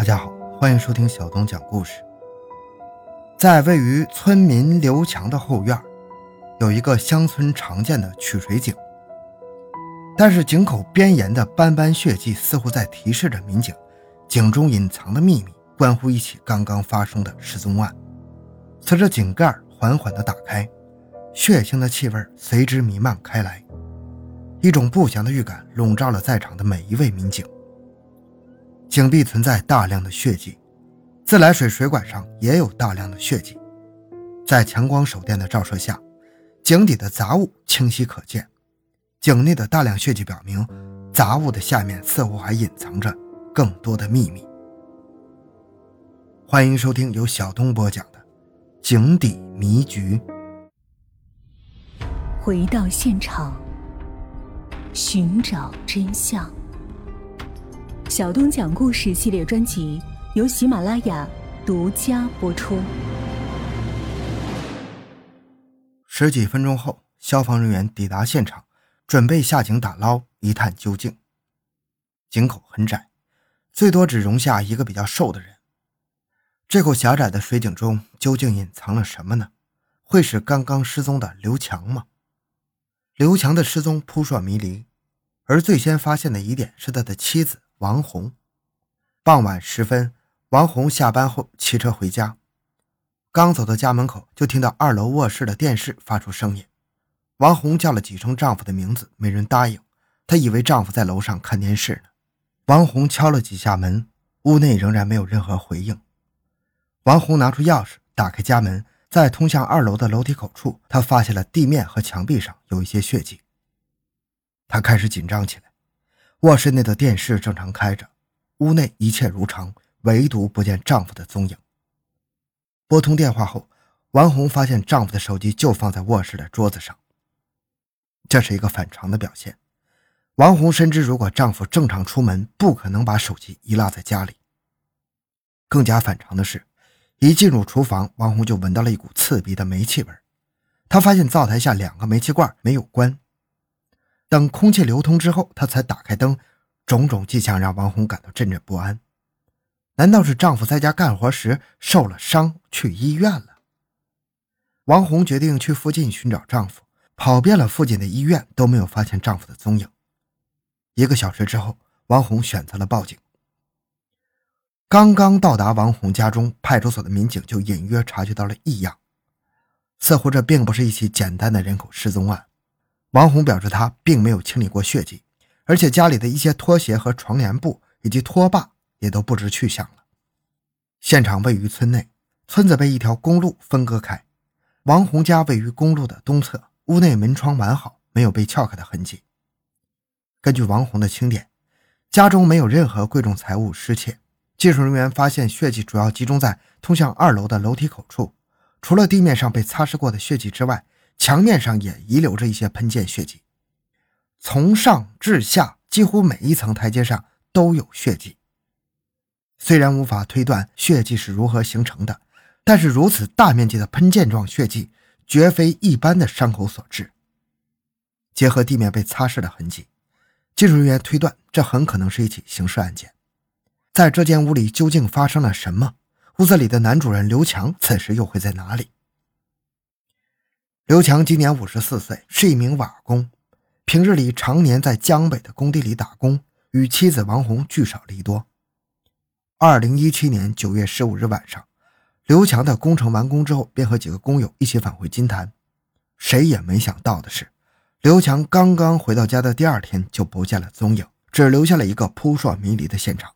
大家好，欢迎收听小东讲故事。在位于村民刘强的后院，有一个乡村常见的取水井。但是井口边沿的斑斑血迹似乎在提示着民警，井中隐藏的秘密关乎一起刚刚发生的失踪案。随着井盖缓缓地打开，血腥的气味随之弥漫开来，一种不祥的预感笼罩了在场的每一位民警。井壁存在大量的血迹，自来水水管上也有大量的血迹，在强光手电的照射下，井底的杂物清晰可见。井内的大量血迹表明，杂物的下面似乎还隐藏着更多的秘密。欢迎收听由小东播讲的《井底迷局》。回到现场，寻找真相。小东讲故事系列专辑由喜马拉雅独家播出。十几分钟后，消防人员抵达现场，准备下井打捞，一探究竟。井口很窄，最多只容下一个比较瘦的人。这口狭窄的水井中究竟隐藏了什么呢？会是刚刚失踪的刘强吗？刘强的失踪扑朔迷离，而最先发现的疑点是他的妻子。王红，傍晚时分，王红下班后骑车回家，刚走到家门口，就听到二楼卧室的电视发出声音。王红叫了几声丈夫的名字，没人答应。她以为丈夫在楼上看电视呢。王红敲了几下门，屋内仍然没有任何回应。王红拿出钥匙打开家门，在通向二楼的楼梯口处，她发现了地面和墙壁上有一些血迹。她开始紧张起来。卧室内的电视正常开着，屋内一切如常，唯独不见丈夫的踪影。拨通电话后，王红发现丈夫的手机就放在卧室的桌子上。这是一个反常的表现。王红深知，如果丈夫正常出门，不可能把手机遗落在家里。更加反常的是，一进入厨房，王红就闻到了一股刺鼻的煤气味。她发现灶台下两个煤气罐没有关。等空气流通之后，她才打开灯。种种迹象让王红感到阵阵不安。难道是丈夫在家干活时受了伤，去医院了？王红决定去附近寻找丈夫，跑遍了附近的医院，都没有发现丈夫的踪影。一个小时之后，王红选择了报警。刚刚到达王红家中，派出所的民警就隐约察觉到了异样，似乎这并不是一起简单的人口失踪案。王红表示，她并没有清理过血迹，而且家里的一些拖鞋和床帘布以及拖把也都不知去向了。现场位于村内，村子被一条公路分割开。王红家位于公路的东侧，屋内门窗完好，没有被撬开的痕迹。根据王红的清点，家中没有任何贵重财物失窃。技术人员发现血迹主要集中在通向二楼的楼梯口处，除了地面上被擦拭过的血迹之外。墙面上也遗留着一些喷溅血迹，从上至下，几乎每一层台阶上都有血迹。虽然无法推断血迹是如何形成的，但是如此大面积的喷溅状血迹，绝非一般的伤口所致。结合地面被擦拭的痕迹，技术人员推断，这很可能是一起刑事案件。在这间屋里究竟发生了什么？屋子里的男主人刘强此时又会在哪里？刘强今年五十四岁，是一名瓦工，平日里常年在江北的工地里打工，与妻子王红聚少离多。二零一七年九月十五日晚上，刘强的工程完工之后，便和几个工友一起返回金坛。谁也没想到的是，刘强刚刚回到家的第二天就不见了踪影，只留下了一个扑朔迷离的现场。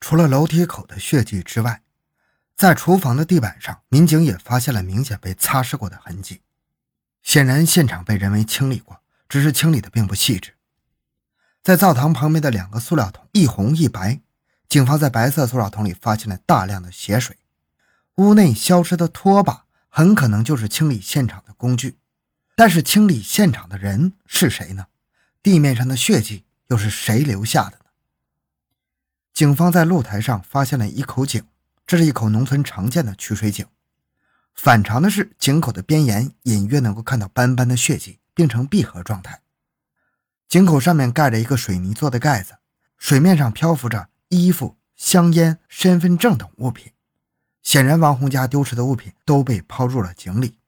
除了楼梯口的血迹之外，在厨房的地板上，民警也发现了明显被擦拭过的痕迹，显然现场被人为清理过，只是清理的并不细致。在灶堂旁边的两个塑料桶，一红一白，警方在白色塑料桶里发现了大量的血水。屋内消失的拖把很可能就是清理现场的工具，但是清理现场的人是谁呢？地面上的血迹又是谁留下的呢？警方在露台上发现了一口井。这是一口农村常见的取水井，反常的是，井口的边沿隐约能够看到斑斑的血迹，并成闭合状态。井口上面盖着一个水泥做的盖子，水面上漂浮着衣服、香烟、身份证等物品。显然，王红家丢失的物品都被抛入了井里，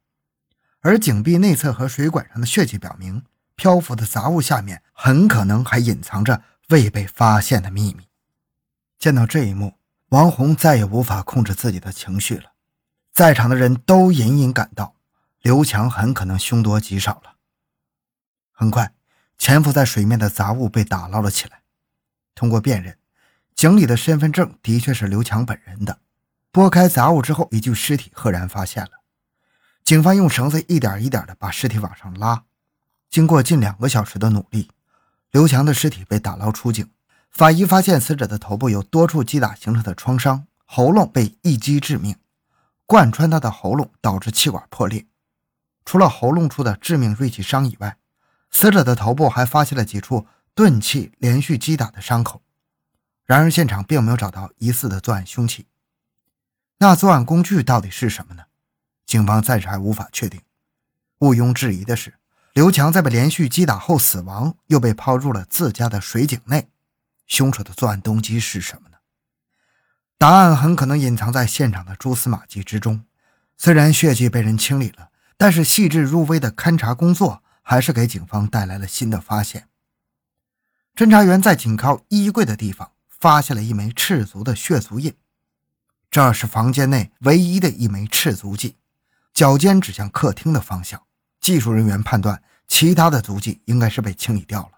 而井壁内侧和水管上的血迹表明，漂浮的杂物下面很可能还隐藏着未被发现的秘密。见到这一幕，王红再也无法控制自己的情绪了。在场的人都隐隐感到，刘强很可能凶多吉少了。很快，潜伏在水面的杂物被打捞了起来。通过辨认，井里的身份证的确是刘强本人的。拨开杂物之后，一具尸体赫然发现了。警方用绳子一点一点地把尸体往上拉。经过近两个小时的努力，刘强的尸体被打捞出井。法医发现，死者的头部有多处击打形成的创伤，喉咙被一击致命。贯穿他的喉咙，导致气管破裂。除了喉咙处的致命锐器伤以外，死者的头部还发现了几处钝器连续击打的伤口。然而，现场并没有找到疑似的作案凶器。那作案工具到底是什么呢？警方暂时还无法确定。毋庸置疑的是，刘强在被连续击打后死亡，又被抛入了自家的水井内。凶手的作案动机是什么呢？答案很可能隐藏在现场的蛛丝马迹之中。虽然血迹被人清理了，但是细致入微的勘查工作还是给警方带来了新的发现。侦查员在紧靠衣柜的地方发现了一枚赤足的血足印，这是房间内唯一的一枚赤足迹，脚尖指向客厅的方向。技术人员判断，其他的足迹应该是被清理掉了，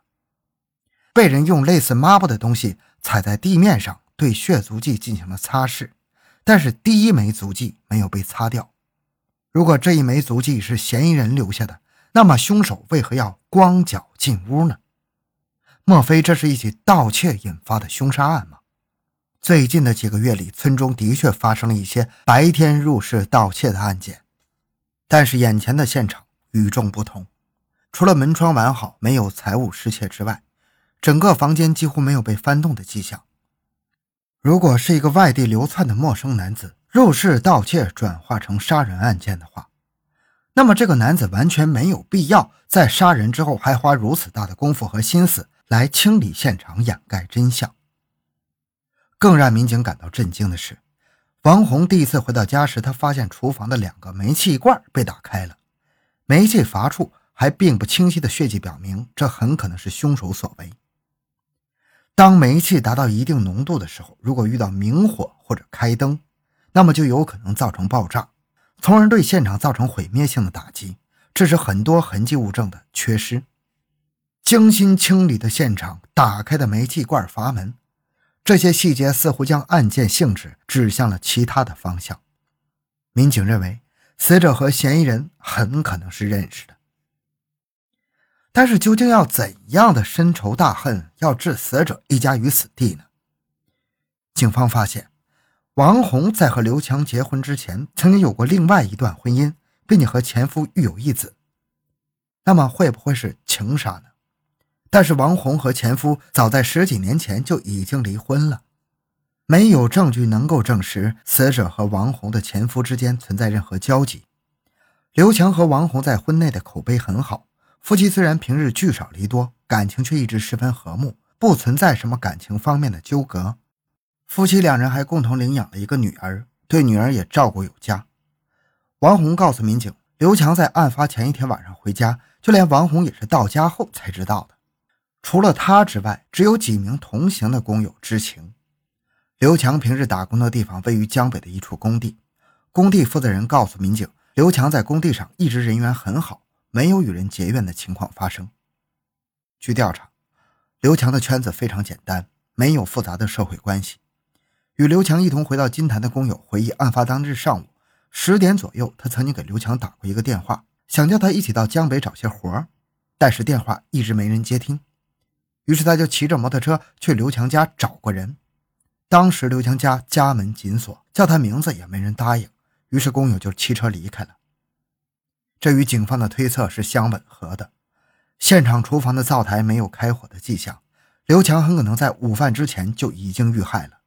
被人用类似抹布的东西踩在地面上。对血足迹进行了擦拭，但是第一枚足迹没有被擦掉。如果这一枚足迹是嫌疑人留下的，那么凶手为何要光脚进屋呢？莫非这是一起盗窃引发的凶杀案吗？最近的几个月里，村中的确发生了一些白天入室盗窃的案件，但是眼前的现场与众不同。除了门窗完好，没有财物失窃之外，整个房间几乎没有被翻动的迹象。如果是一个外地流窜的陌生男子入室盗窃转化成杀人案件的话，那么这个男子完全没有必要在杀人之后还花如此大的功夫和心思来清理现场、掩盖真相。更让民警感到震惊的是，王红第一次回到家时，他发现厨房的两个煤气罐被打开了，煤气阀处还并不清晰的血迹表明，这很可能是凶手所为。当煤气达到一定浓度的时候，如果遇到明火或者开灯，那么就有可能造成爆炸，从而对现场造成毁灭性的打击，这是很多痕迹物证的缺失。精心清理的现场，打开的煤气罐阀门，这些细节似乎将案件性质指向了其他的方向。民警认为，死者和嫌疑人很可能是认识的。但是究竟要怎样的深仇大恨，要置死者一家于死地呢？警方发现，王红在和刘强结婚之前，曾经有过另外一段婚姻，并且和前夫育有一子。那么会不会是情杀呢？但是王红和前夫早在十几年前就已经离婚了，没有证据能够证实死者和王红的前夫之间存在任何交集。刘强和王红在婚内的口碑很好。夫妻虽然平日聚少离多，感情却一直十分和睦，不存在什么感情方面的纠葛。夫妻两人还共同领养了一个女儿，对女儿也照顾有加。王红告诉民警，刘强在案发前一天晚上回家，就连王红也是到家后才知道的。除了他之外，只有几名同行的工友知情。刘强平日打工的地方位于江北的一处工地，工地负责人告诉民警，刘强在工地上一直人缘很好。没有与人结怨的情况发生。据调查，刘强的圈子非常简单，没有复杂的社会关系。与刘强一同回到金坛的工友回忆，案发当日上午十点左右，他曾经给刘强打过一个电话，想叫他一起到江北找些活儿但是电话一直没人接听。于是他就骑着摩托车去刘强家找过人。当时刘强家家门紧锁，叫他名字也没人答应，于是工友就骑车离开了。这与警方的推测是相吻合的。现场厨房的灶台没有开火的迹象，刘强很可能在午饭之前就已经遇害了。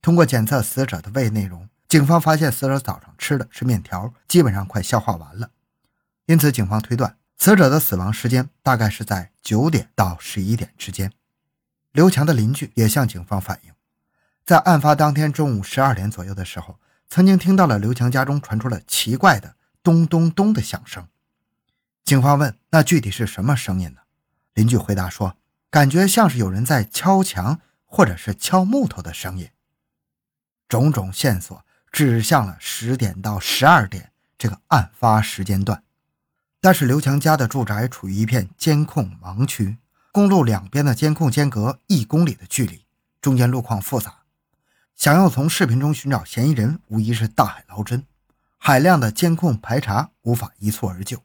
通过检测死者的胃内容，警方发现死者早上吃的是面条，基本上快消化完了。因此，警方推断死者的死亡时间大概是在九点到十一点之间。刘强的邻居也向警方反映，在案发当天中午十二点左右的时候，曾经听到了刘强家中传出了奇怪的咚咚咚的响声。警方问：“那具体是什么声音呢？”邻居回答说：“感觉像是有人在敲墙或者是敲木头的声音。”种种线索指向了十点到十二点这个案发时间段。但是刘强家的住宅处于一片监控盲区，公路两边的监控间隔一公里的距离，中间路况复杂，想要从视频中寻找嫌疑人，无疑是大海捞针。海量的监控排查无法一蹴而就。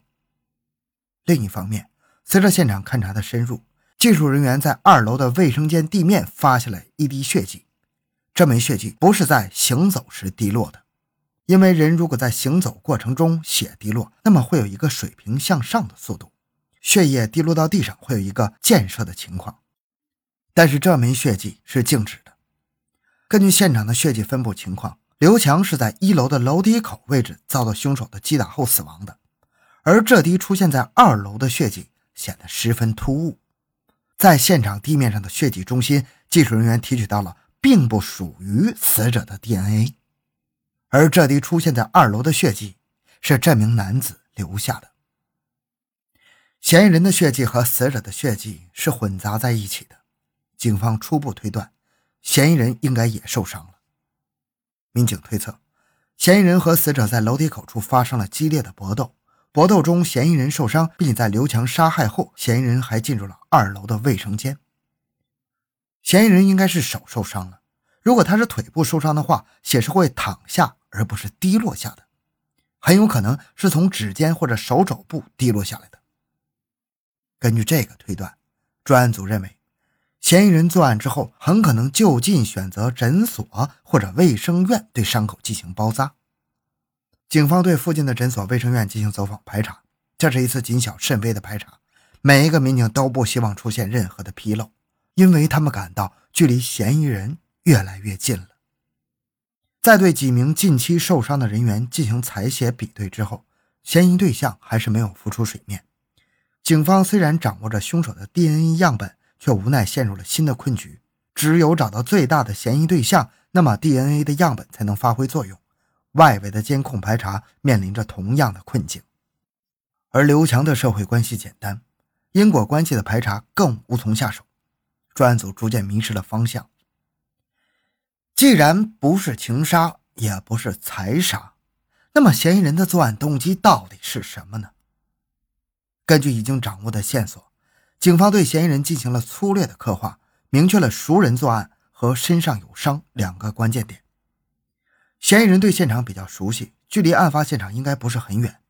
另一方面，随着现场勘查的深入，技术人员在二楼的卫生间地面发现了一滴血迹。这枚血迹不是在行走时滴落的。因为人如果在行走过程中血滴落，那么会有一个水平向上的速度，血液滴落到地上会有一个溅射的情况。但是这枚血迹是静止的。根据现场的血迹分布情况，刘强是在一楼的楼梯口位置遭到凶手的击打后死亡的，而这滴出现在二楼的血迹显得十分突兀。在现场地面上的血迹中心，技术人员提取到了并不属于死者的 DNA。而这滴出现在二楼的血迹，是这名男子留下的。嫌疑人的血迹和死者的血迹是混杂在一起的，警方初步推断，嫌疑人应该也受伤了。民警推测，嫌疑人和死者在楼梯口处发生了激烈的搏斗，搏斗中嫌疑人受伤，并且在刘强杀害后，嫌疑人还进入了二楼的卫生间。嫌疑人应该是手受伤了。如果他是腿部受伤的话，血是会淌下而不是滴落下的，很有可能是从指尖或者手肘部滴落下来的。根据这个推断，专案组认为，嫌疑人作案之后很可能就近选择诊所或者卫生院对伤口进行包扎。警方对附近的诊所、卫生院进行走访排查，这是一次谨小慎微的排查，每一个民警都不希望出现任何的纰漏，因为他们感到距离嫌疑人。越来越近了。在对几名近期受伤的人员进行采血比对之后，嫌疑对象还是没有浮出水面。警方虽然掌握着凶手的 DNA 样本，却无奈陷入了新的困局。只有找到最大的嫌疑对象，那么 DNA 的样本才能发挥作用。外围的监控排查面临着同样的困境。而刘强的社会关系简单，因果关系的排查更无从下手。专案组逐渐迷失了方向。既然不是情杀，也不是财杀，那么嫌疑人的作案动机到底是什么呢？根据已经掌握的线索，警方对嫌疑人进行了粗略的刻画，明确了熟人作案和身上有伤两个关键点。嫌疑人对现场比较熟悉，距离案发现场应该不是很远。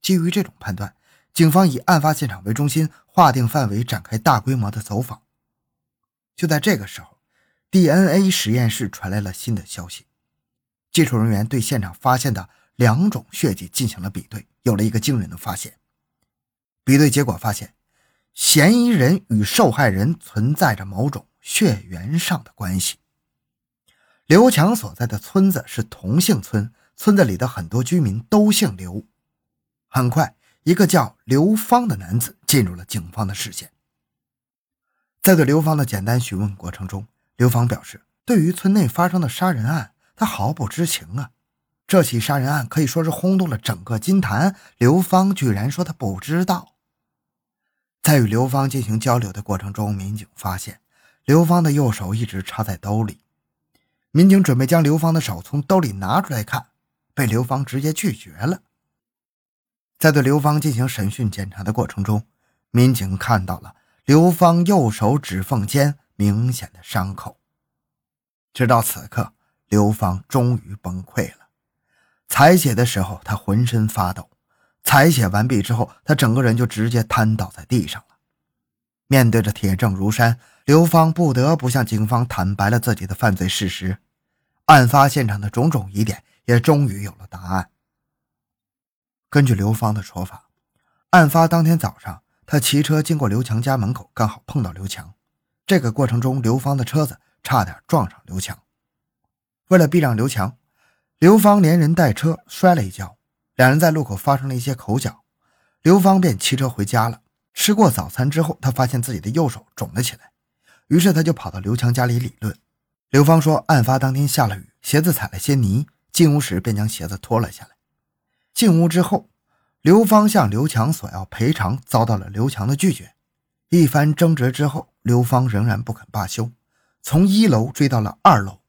基于这种判断，警方以案发现场为中心，划定范围，展开大规模的走访。就在这个时候。DNA 实验室传来了新的消息，技术人员对现场发现的两种血迹进行了比对，有了一个惊人的发现。比对结果发现，嫌疑人与受害人存在着某种血缘上的关系。刘强所在的村子是同姓村，村子里的很多居民都姓刘。很快，一个叫刘芳的男子进入了警方的视线。在对刘芳的简单询问过程中，刘芳表示，对于村内发生的杀人案，他毫不知情啊！这起杀人案可以说是轰动了整个金坛。刘芳居然说他不知道。在与刘芳进行交流的过程中，民警发现刘芳的右手一直插在兜里。民警准备将刘芳的手从兜里拿出来看，被刘芳直接拒绝了。在对刘芳进行审讯检查的过程中，民警看到了刘芳右手指缝间。明显的伤口。直到此刻，刘芳终于崩溃了。采血的时候，他浑身发抖。采血完毕之后，他整个人就直接瘫倒在地上了。面对着铁证如山，刘芳不得不向警方坦白了自己的犯罪事实。案发现场的种种疑点也终于有了答案。根据刘芳的说法，案发当天早上，他骑车经过刘强家门口，刚好碰到刘强。这个过程中，刘芳的车子差点撞上刘强。为了避让刘强，刘芳连人带车摔了一跤，两人在路口发生了一些口角，刘芳便骑车回家了。吃过早餐之后，他发现自己的右手肿了起来，于是他就跑到刘强家里理论。刘芳说，案发当天下了雨，鞋子踩了些泥，进屋时便将鞋子脱了下来。进屋之后，刘芳向刘强索要赔偿，遭到了刘强的拒绝。一番争执之后，刘芳仍然不肯罢休，从一楼追到了二楼。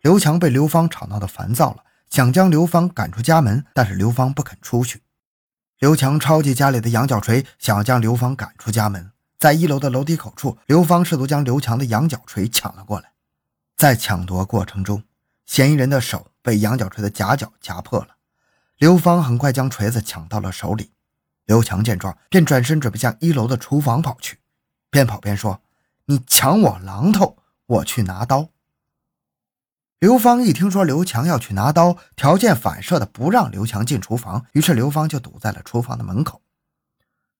刘强被刘芳吵闹的烦躁了，想将刘芳赶出家门，但是刘芳不肯出去。刘强抄起家里的羊角锤，想要将刘芳赶出家门。在一楼的楼梯口处，刘芳试图将刘强的羊角锤抢了过来。在抢夺过程中，嫌疑人的手被羊角锤的夹角夹破了。刘芳很快将锤子抢到了手里。刘强见状，便转身准备向一楼的厨房跑去，边跑边说：“你抢我榔头，我去拿刀。”刘芳一听说刘强要去拿刀，条件反射的不让刘强进厨房，于是刘芳就堵在了厨房的门口。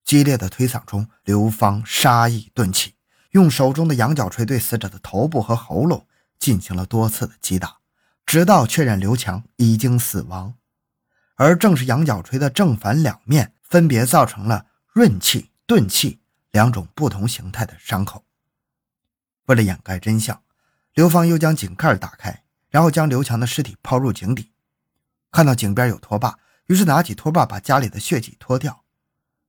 激烈的推搡中，刘芳杀意顿起，用手中的羊角锤对死者的头部和喉咙进行了多次的击打，直到确认刘强已经死亡。而正是羊角锤的正反两面，分别造成了润器、钝器两种不同形态的伤口。为了掩盖真相，刘芳又将井盖打开，然后将刘强的尸体抛入井底。看到井边有拖把，于是拿起拖把把家里的血迹拖掉。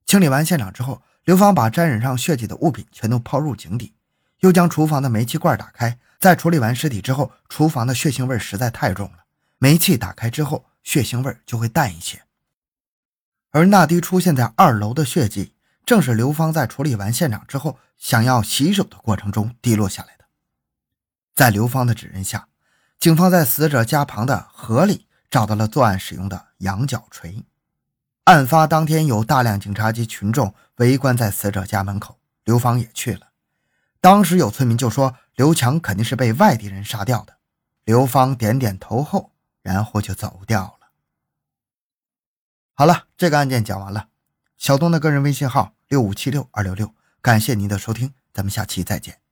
清理完现场之后，刘芳把沾染上血迹的物品全都抛入井底，又将厨房的煤气罐打开。在处理完尸体之后，厨房的血腥味实在太重了，煤气打开之后，血腥味就会淡一些。而那滴出现在二楼的血迹，正是刘芳在处理完现场之后，想要洗手的过程中滴落下来的。在刘芳的指认下，警方在死者家旁的河里找到了作案使用的羊角锤。案发当天，有大量警察及群众围观在死者家门口，刘芳也去了。当时有村民就说：“刘强肯定是被外地人杀掉的。”刘芳点点头后，然后就走掉了。好了，这个案件讲完了。小东的个人微信号六五七六二六六，感谢您的收听，咱们下期再见。